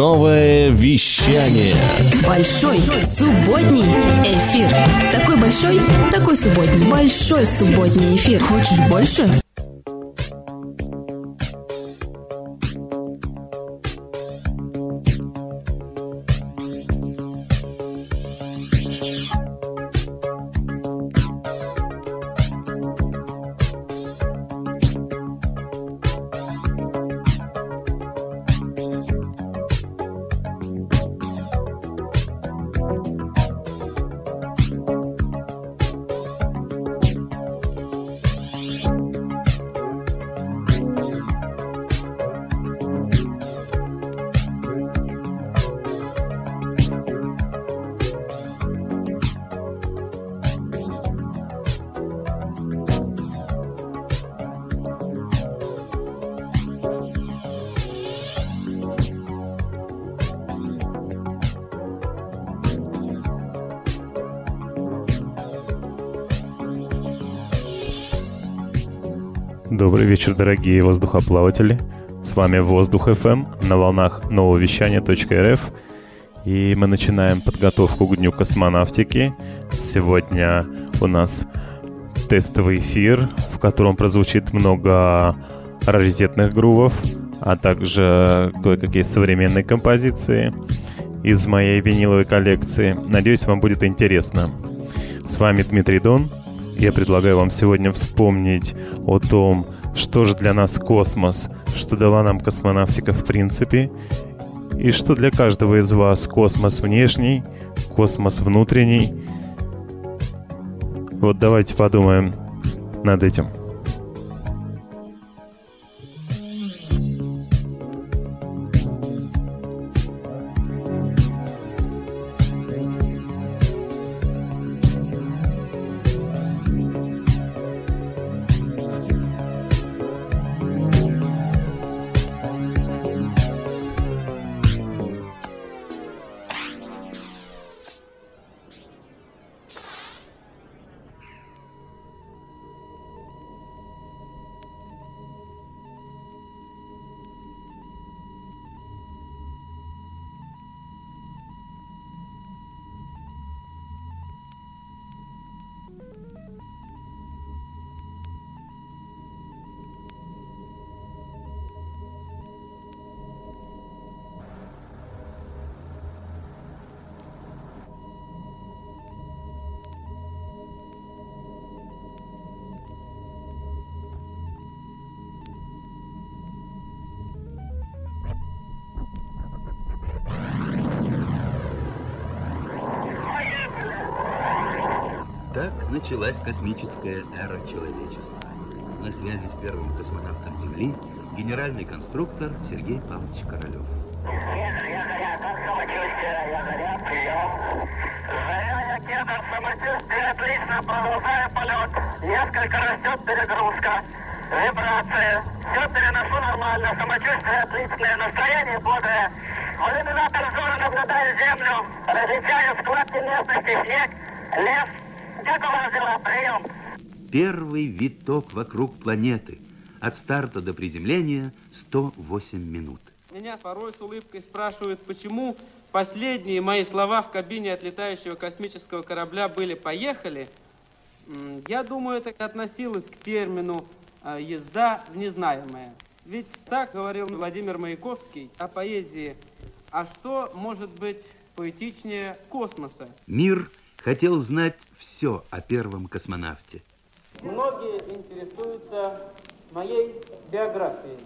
Новое вещание. Большой субботний эфир. Такой большой, такой субботний. Большой субботний эфир. Хочешь больше? Добрый вечер, дорогие воздухоплаватели. С вами Воздух FM на волнах нового вещания.рф. И мы начинаем подготовку к Дню космонавтики. Сегодня у нас тестовый эфир, в котором прозвучит много раритетных грувов, а также кое-какие современные композиции из моей виниловой коллекции. Надеюсь, вам будет интересно. С вами Дмитрий Дон. Я предлагаю вам сегодня вспомнить о том, что же для нас космос, что дала нам космонавтика в принципе, и что для каждого из вас космос внешний, космос внутренний. Вот давайте подумаем над этим. Прием. Первый виток вокруг планеты. От старта до приземления 108 минут. Меня порой с улыбкой спрашивают, почему последние мои слова в кабине отлетающего космического корабля были «поехали». Я думаю, это относилось к термину э, «езда в незнаемое». Ведь так говорил Владимир Маяковский о поэзии. А что может быть поэтичнее космоса? Мир хотел знать все о первом космонавте. Многие интересуются моей биографией.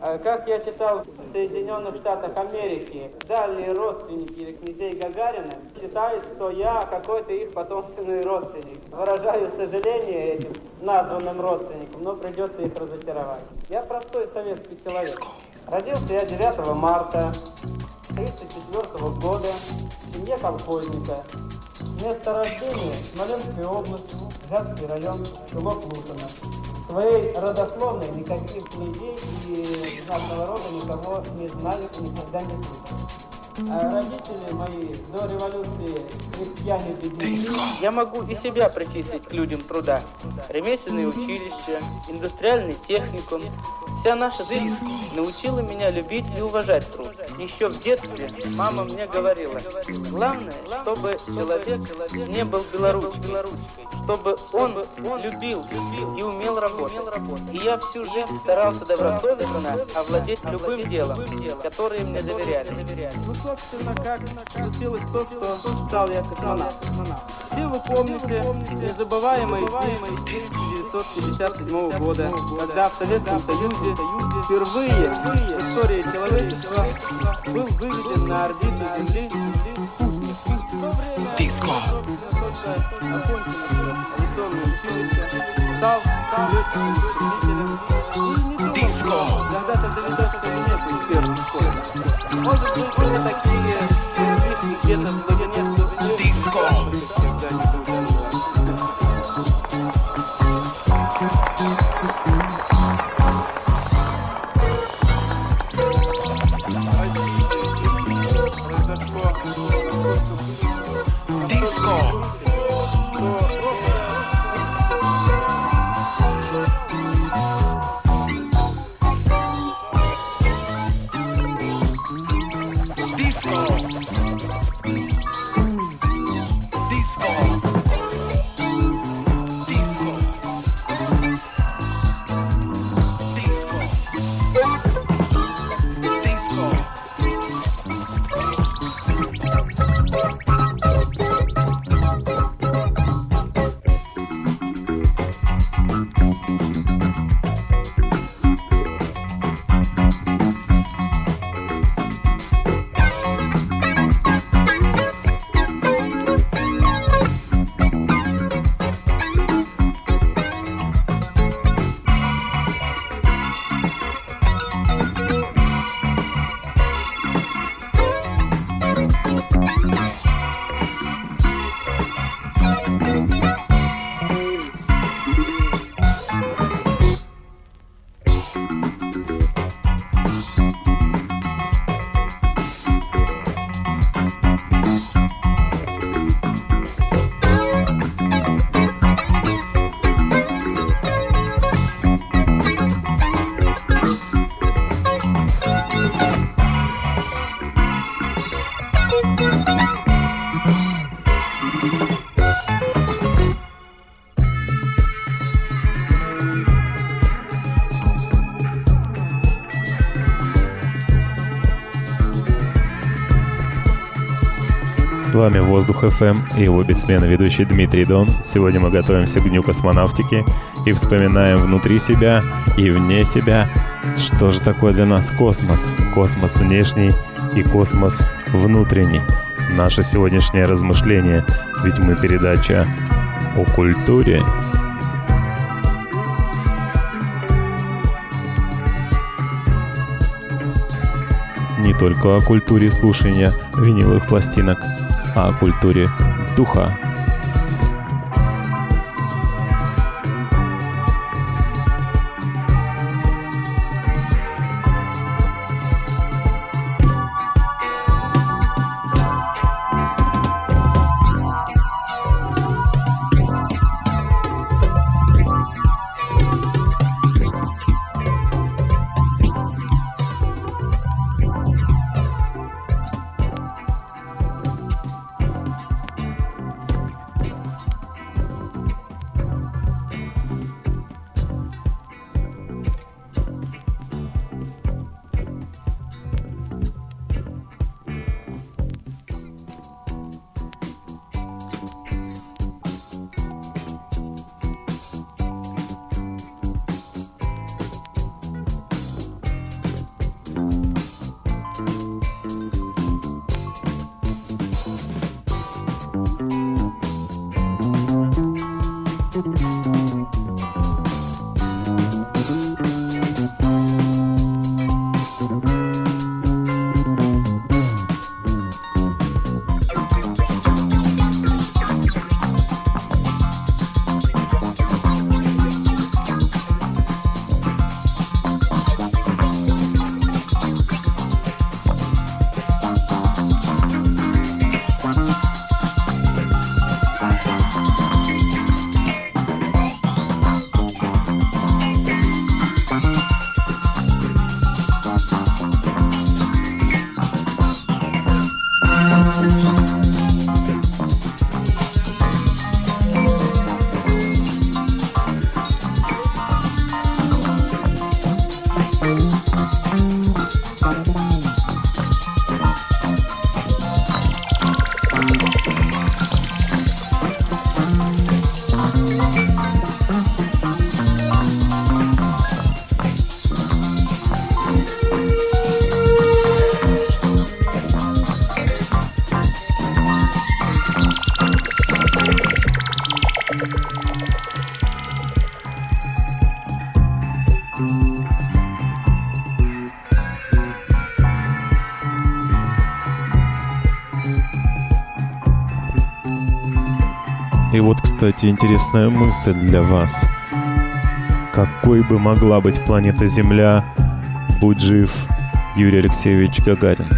А Как я читал в Соединенных Штатах Америки, дальние родственники князей Гагарина считают, что я какой-то их потомственный родственник. Выражаю сожаление этим названным родственникам, но придется их разочаровать. Я простой советский человек. Родился я 9 марта 1934 года в семье колхозника. Место рождения – Смоленская область, Вятский район, село Плутоно. Своей родословной никаких князей и знатного рода никого не знали и никогда не слышали. А родители мои до революции крестьяне бедняки. Я могу и себя причислить к людям труда. Ремесленные училища, индустриальный техникум. Вся наша жизнь научила меня любить и уважать труд. Еще в детстве мама мне говорила, главное, чтобы человек не был белоручкой, чтобы он любил и умел работать. И я всю жизнь старался добросовестно овладеть любым делом, которое мне доверяли. Ну, собственно, как случилось то, что стал я космонавтом. Все вы помните незабываемый день 1957 года, когда в Советском Союзе впервые в истории человечества был выведен на орбиту Земли. Диско. Стал Диско. Когда-то доведется до меня быть первым Может быть, были такие где-то в глубине Диско. С вами Воздух FM и его бессменный ведущий Дмитрий Дон. Сегодня мы готовимся к Дню космонавтики и вспоминаем внутри себя и вне себя, что же такое для нас космос. Космос внешний и космос внутренний. Наше сегодняшнее размышление, ведь мы передача о культуре. Не только о культуре слушания виниловых пластинок – о культуре духа. Кстати, интересная мысль для вас. Какой бы могла быть планета Земля, будь жив Юрий Алексеевич Гагарин?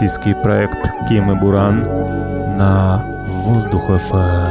Российский проект Ким Буран на воздух ФМ.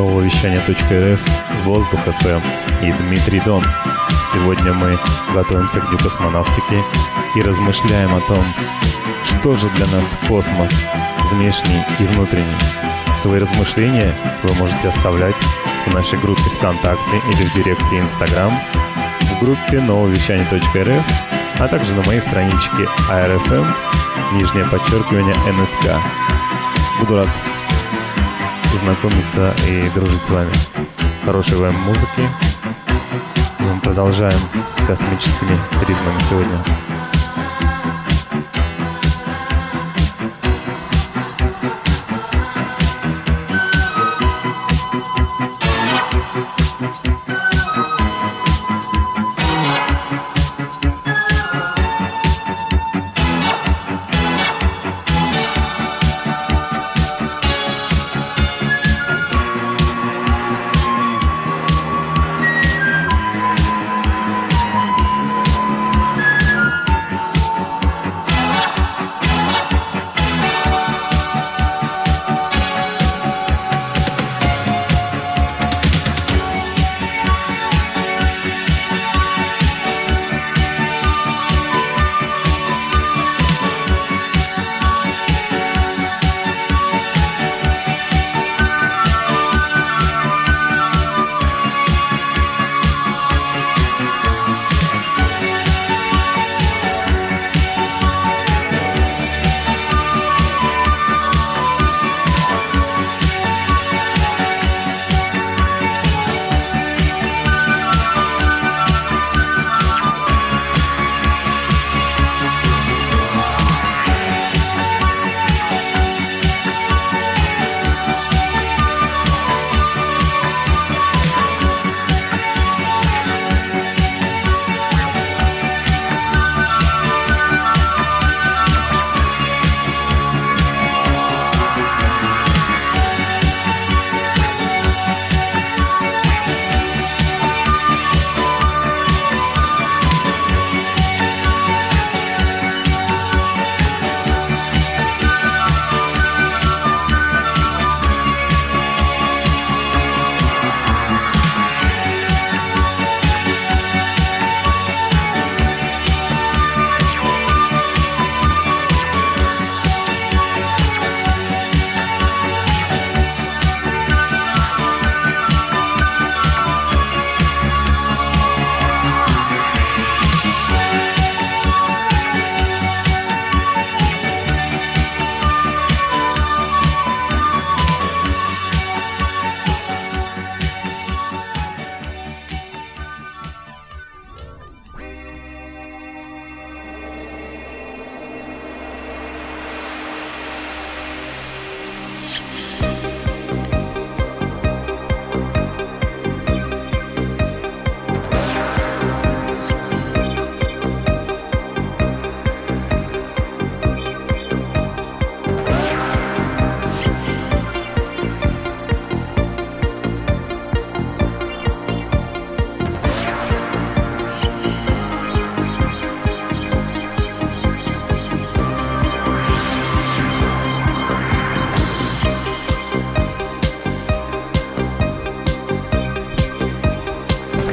Нового вещания.рф, Воздух ФМ и Дмитрий Дон. Сегодня мы готовимся к Дню космонавтики и размышляем о том, что же для нас космос, внешний и внутренний. Свои размышления вы можете оставлять в нашей группе ВКонтакте или в директе Инстаграм, в группе нововещание.рф, а также на моей страничке ARFM, нижнее подчеркивание НСК. Буду рад знакомиться и дружить с вами. Хорошей вам музыки. Мы продолжаем с космическими ритмами сегодня.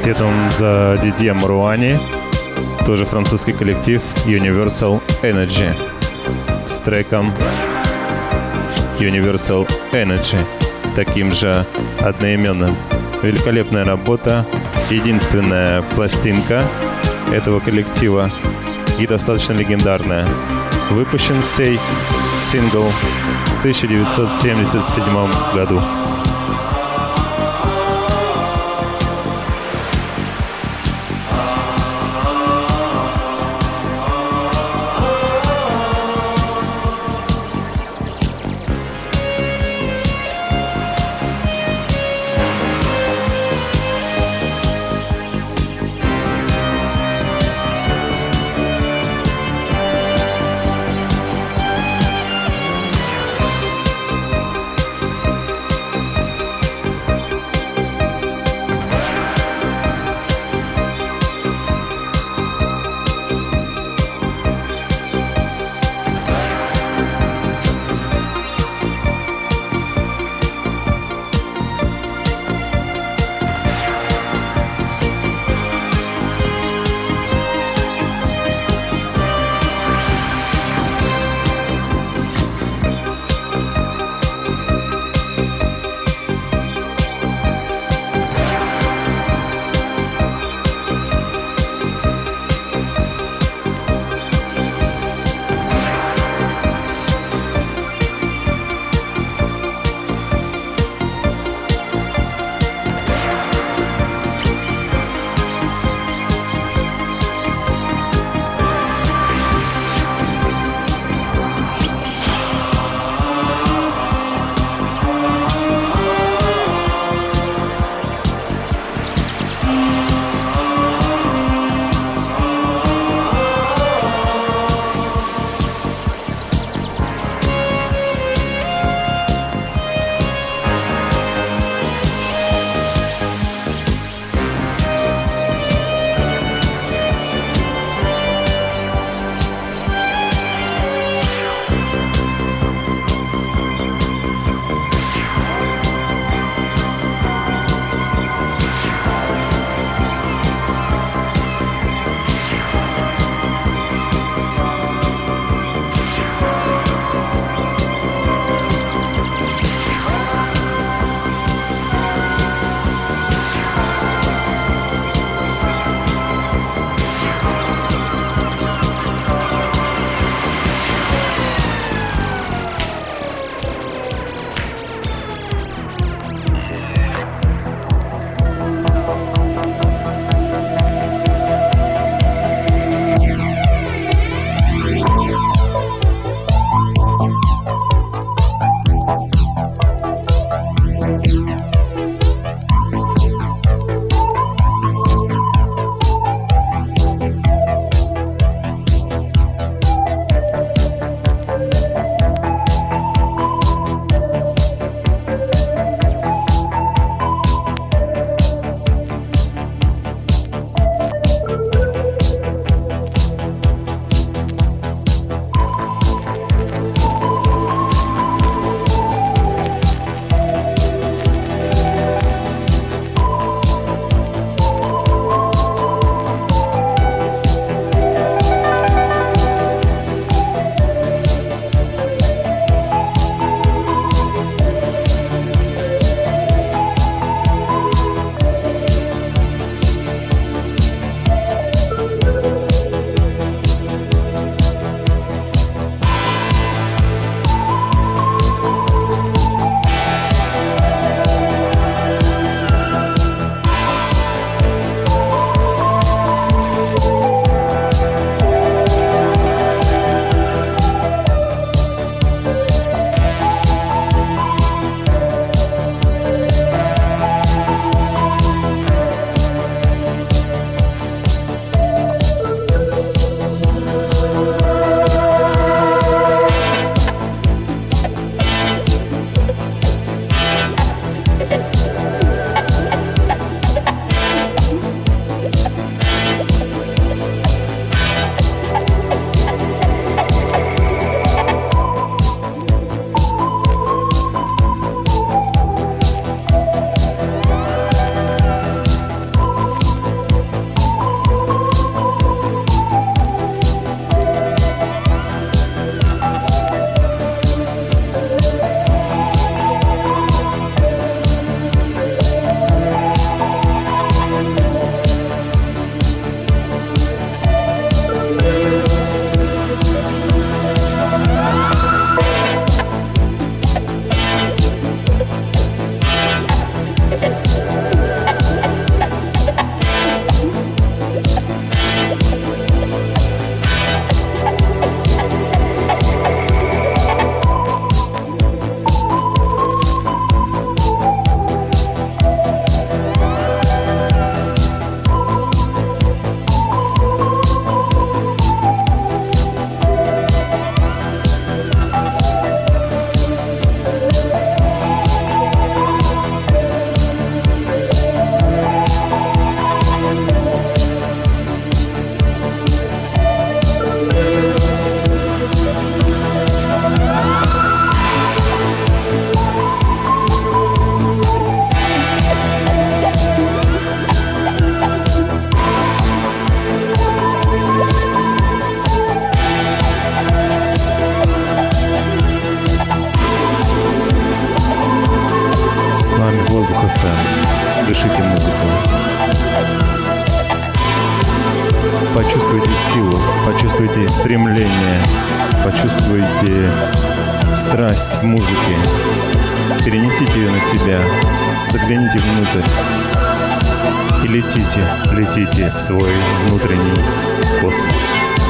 Следом за Дидье Маруани, тоже французский коллектив Universal Energy с треком Universal Energy, таким же одноименным. Великолепная работа, единственная пластинка этого коллектива и достаточно легендарная. Выпущен сей сингл в 1977 году. дышите музыкой. Почувствуйте силу, почувствуйте стремление, почувствуйте страсть музыки. Перенесите ее на себя, загляните внутрь и летите, летите в свой внутренний космос.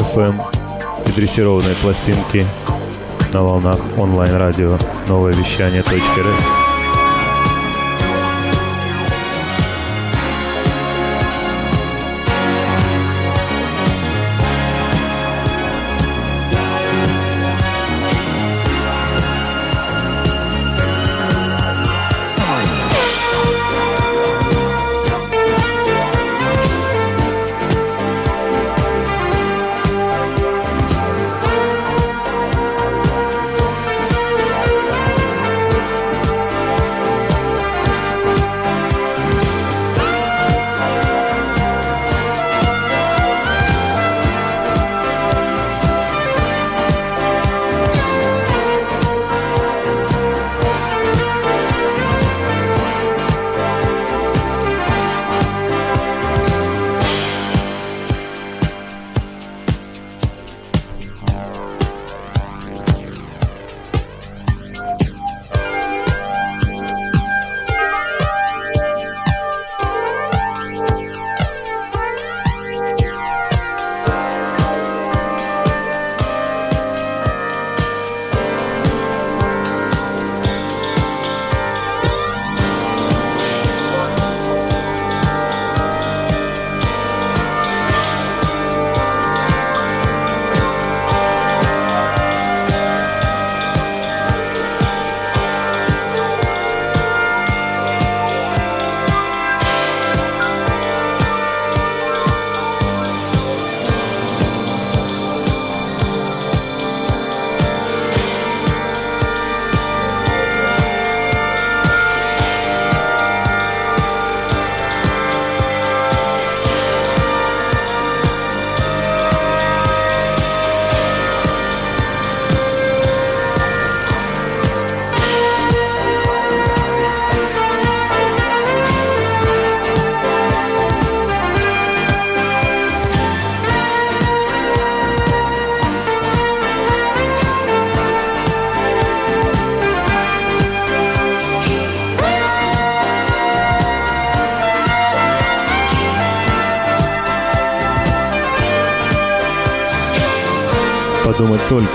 FM, дрессированные пластинки на волнах онлайн-радио. Новое вещание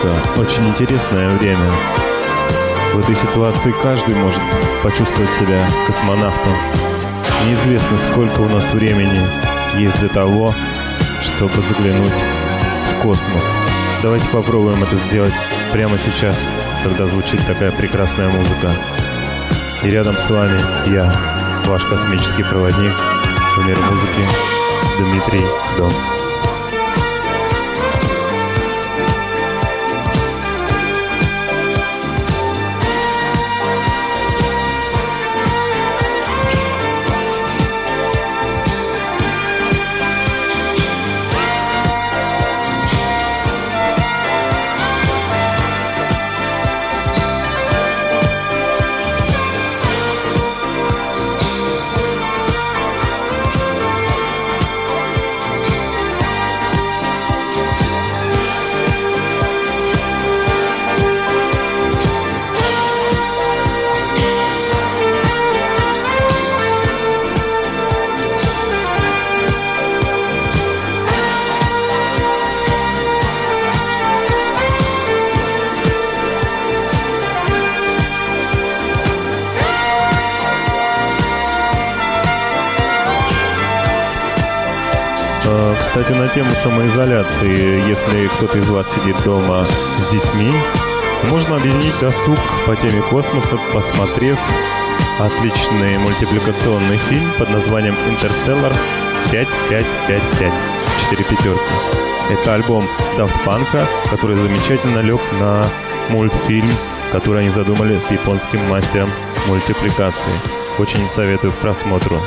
только. Очень интересное время. В этой ситуации каждый может почувствовать себя космонавтом. Неизвестно, сколько у нас времени есть для того, чтобы заглянуть в космос. Давайте попробуем это сделать прямо сейчас, когда звучит такая прекрасная музыка. И рядом с вами я, ваш космический проводник в мир музыки Дмитрий Дом. Тему самоизоляции, если кто-то из вас сидит дома с детьми, можно объединить досуг по теме космоса, посмотрев отличный мультипликационный фильм под названием «Интерстеллар 5555» 4 пятерки. Это альбом Daft Punk, который замечательно лег на мультфильм, который они задумали с японским мастером мультипликации. Очень советую к просмотру.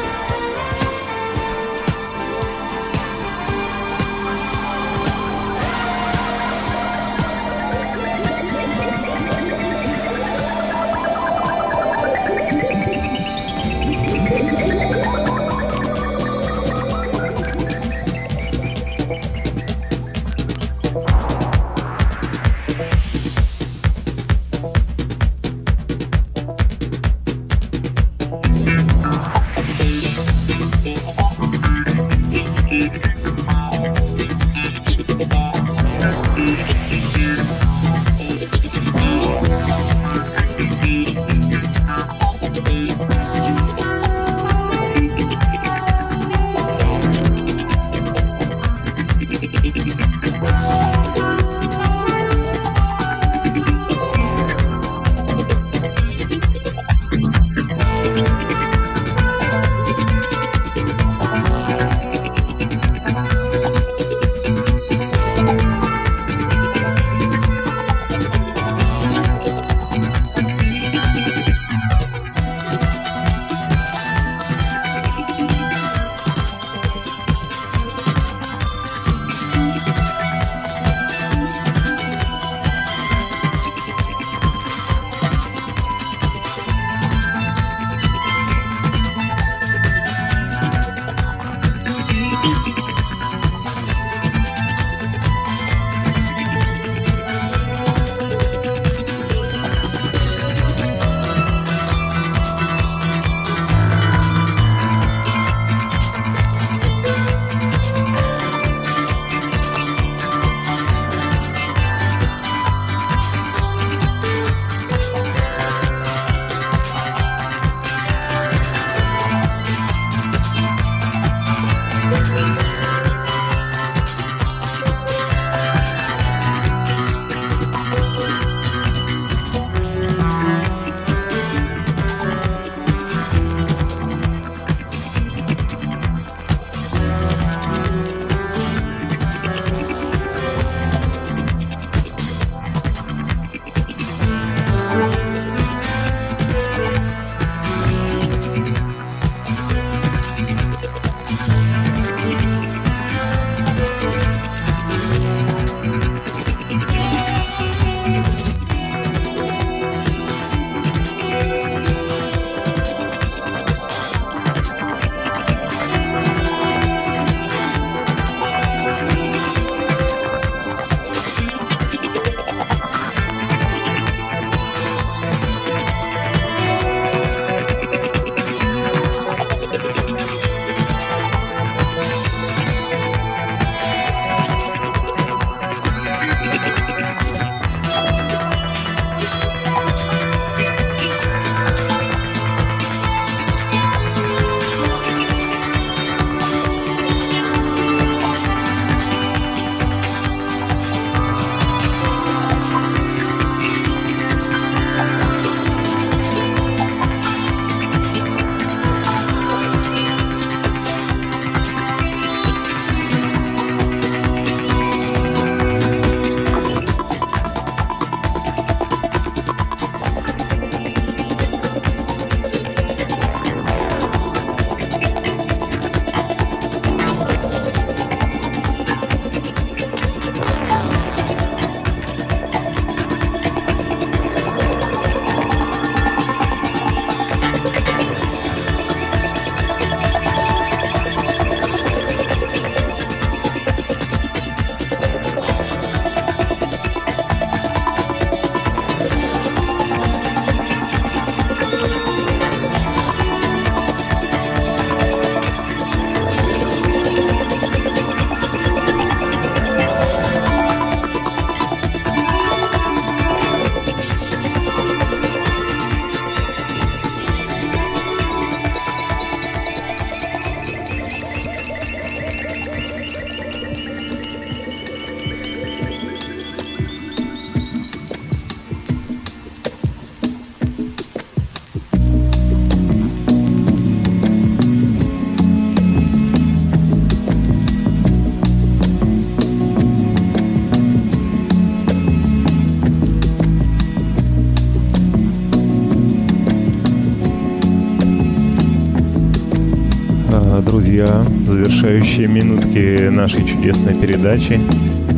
Завершающие минутки нашей чудесной передачи.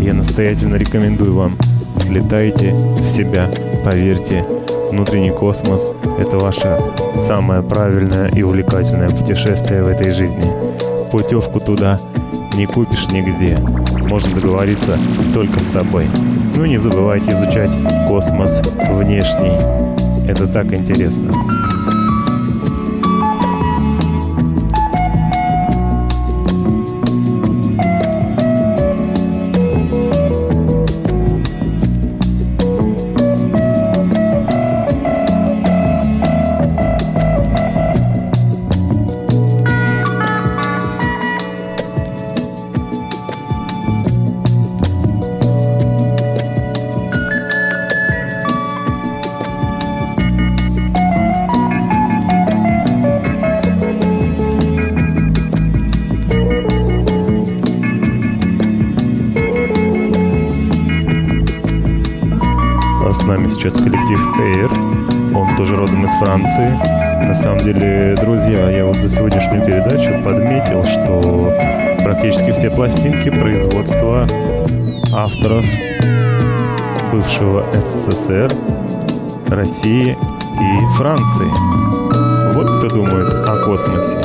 Я настоятельно рекомендую вам, слетайте в себя, поверьте, внутренний космос – это ваше самое правильное и увлекательное путешествие в этой жизни. Путевку туда не купишь нигде. Можно договориться только с собой. Ну и не забывайте изучать космос внешний. Это так интересно. Air. Он тоже родом из Франции. На самом деле, друзья, я вот за сегодняшнюю передачу подметил, что практически все пластинки производства авторов бывшего СССР, России и Франции. Вот кто думает о космосе.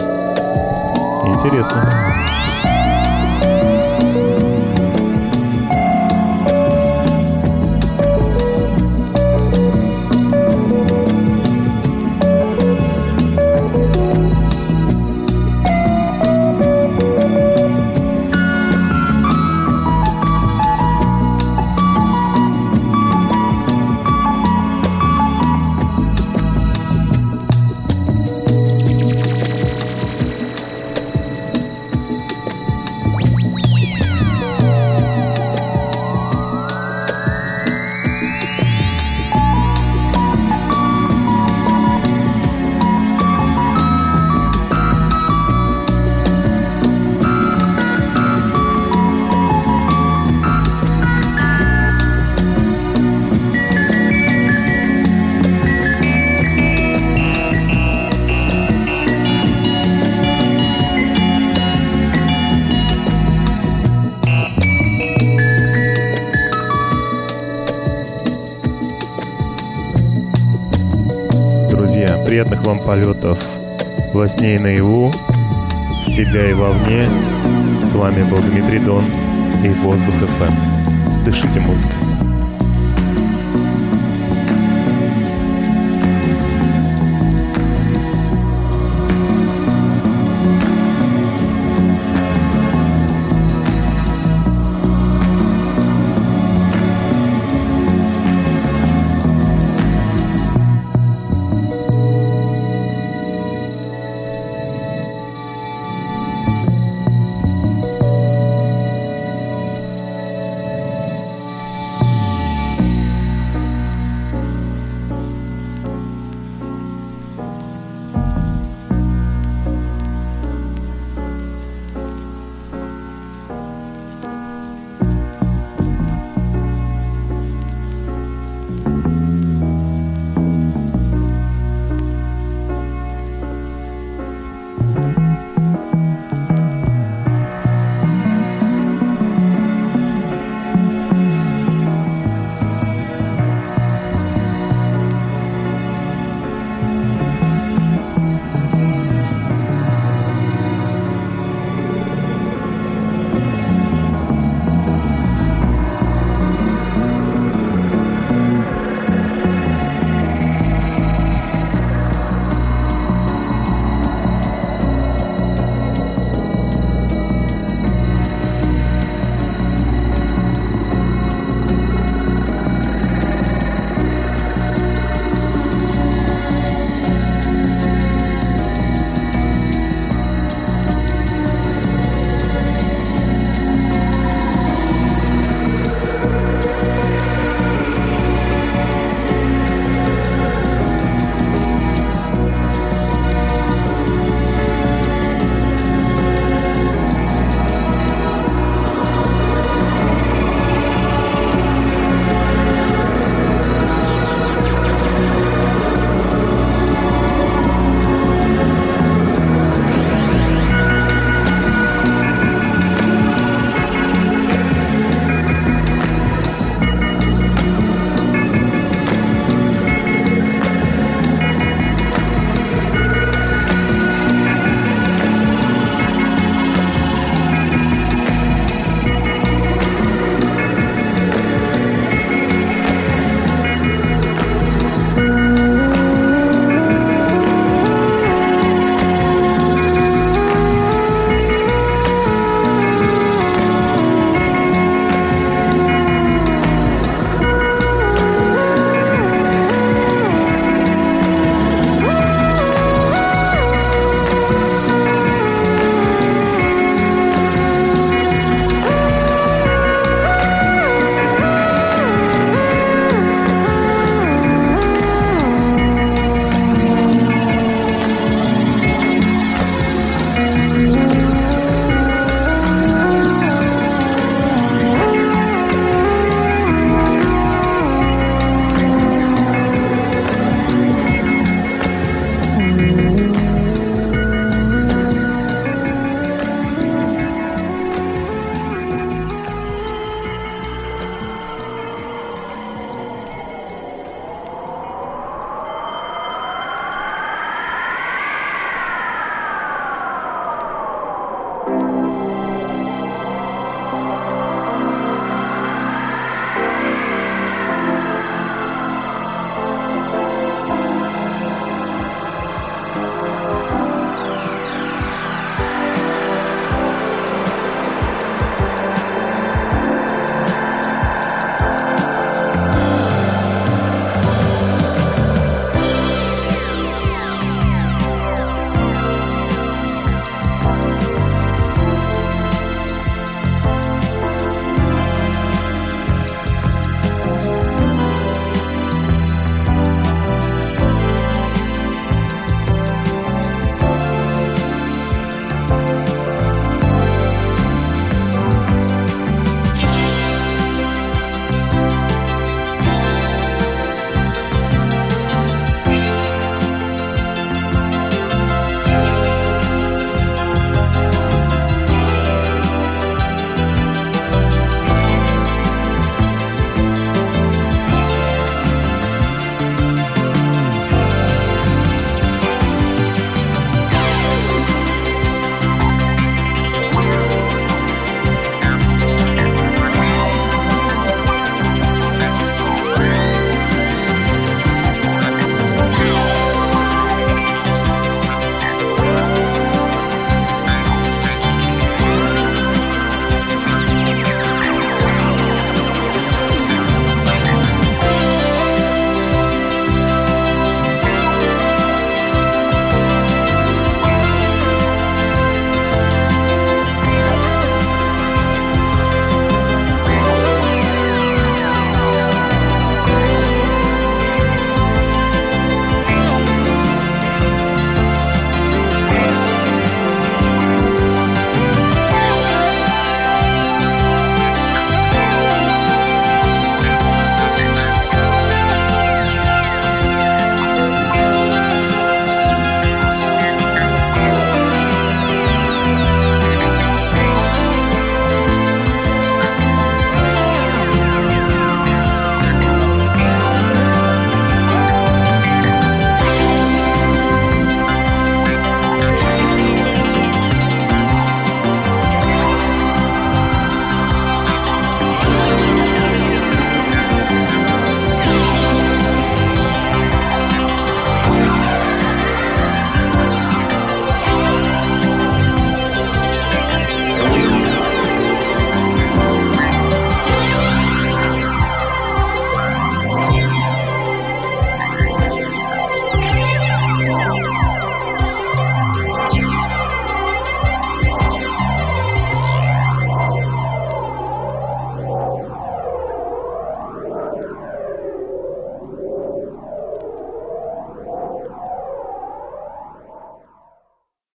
Интересно. Приятных вам полетов во сне и наяву, в себя и вовне. С вами был Дмитрий Дон и Воздух ФМ. Дышите музыкой.